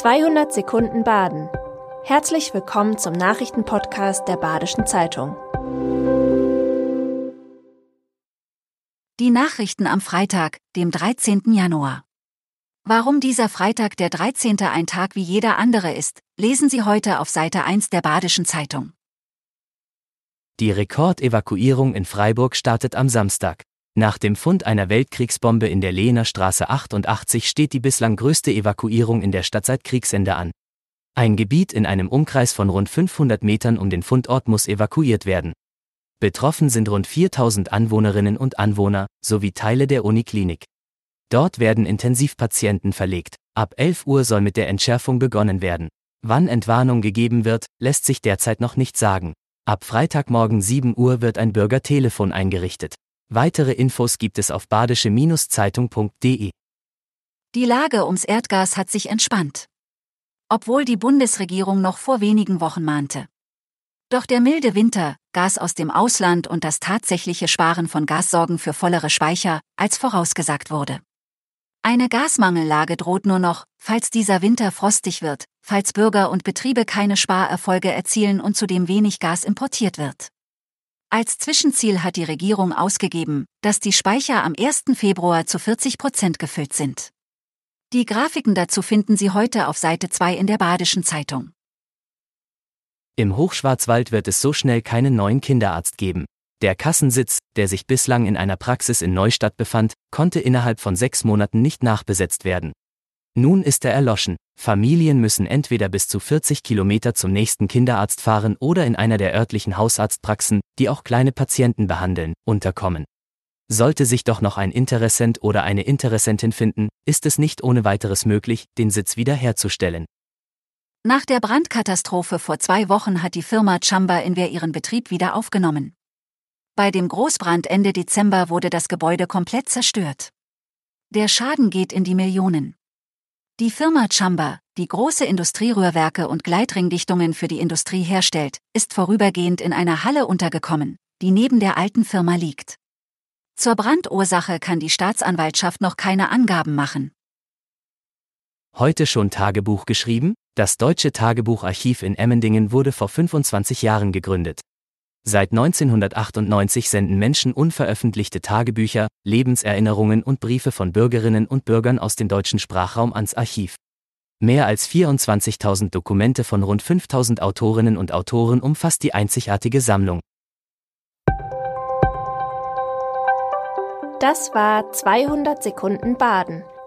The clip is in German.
200 Sekunden Baden. Herzlich willkommen zum Nachrichtenpodcast der Badischen Zeitung. Die Nachrichten am Freitag, dem 13. Januar. Warum dieser Freitag der 13. ein Tag wie jeder andere ist, lesen Sie heute auf Seite 1 der Badischen Zeitung. Die Rekordevakuierung in Freiburg startet am Samstag. Nach dem Fund einer Weltkriegsbombe in der Lehner Straße 88 steht die bislang größte Evakuierung in der Stadt seit Kriegsende an. Ein Gebiet in einem Umkreis von rund 500 Metern um den Fundort muss evakuiert werden. Betroffen sind rund 4000 Anwohnerinnen und Anwohner sowie Teile der Uniklinik. Dort werden Intensivpatienten verlegt. Ab 11 Uhr soll mit der Entschärfung begonnen werden. Wann Entwarnung gegeben wird, lässt sich derzeit noch nicht sagen. Ab Freitagmorgen 7 Uhr wird ein Bürgertelefon eingerichtet. Weitere Infos gibt es auf badische-zeitung.de. Die Lage ums Erdgas hat sich entspannt. Obwohl die Bundesregierung noch vor wenigen Wochen mahnte. Doch der milde Winter, Gas aus dem Ausland und das tatsächliche Sparen von Gas sorgen für vollere Speicher, als vorausgesagt wurde. Eine Gasmangellage droht nur noch, falls dieser Winter frostig wird, falls Bürger und Betriebe keine Sparerfolge erzielen und zudem wenig Gas importiert wird. Als Zwischenziel hat die Regierung ausgegeben, dass die Speicher am 1. Februar zu 40 Prozent gefüllt sind. Die Grafiken dazu finden Sie heute auf Seite 2 in der Badischen Zeitung. Im Hochschwarzwald wird es so schnell keinen neuen Kinderarzt geben. Der Kassensitz, der sich bislang in einer Praxis in Neustadt befand, konnte innerhalb von sechs Monaten nicht nachbesetzt werden. Nun ist er erloschen. Familien müssen entweder bis zu 40 Kilometer zum nächsten Kinderarzt fahren oder in einer der örtlichen Hausarztpraxen, die auch kleine Patienten behandeln, unterkommen. Sollte sich doch noch ein Interessent oder eine Interessentin finden, ist es nicht ohne weiteres möglich, den Sitz wiederherzustellen. Nach der Brandkatastrophe vor zwei Wochen hat die Firma Chamba Inver ihren Betrieb wieder aufgenommen. Bei dem Großbrand Ende Dezember wurde das Gebäude komplett zerstört. Der Schaden geht in die Millionen. Die Firma Chamba, die große Industrierührwerke und Gleitringdichtungen für die Industrie herstellt, ist vorübergehend in einer Halle untergekommen, die neben der alten Firma liegt. Zur Brandursache kann die Staatsanwaltschaft noch keine Angaben machen. Heute schon Tagebuch geschrieben? Das Deutsche Tagebucharchiv in Emmendingen wurde vor 25 Jahren gegründet. Seit 1998 senden Menschen unveröffentlichte Tagebücher, Lebenserinnerungen und Briefe von Bürgerinnen und Bürgern aus dem deutschen Sprachraum ans Archiv. Mehr als 24.000 Dokumente von rund 5.000 Autorinnen und Autoren umfasst die einzigartige Sammlung. Das war 200 Sekunden Baden.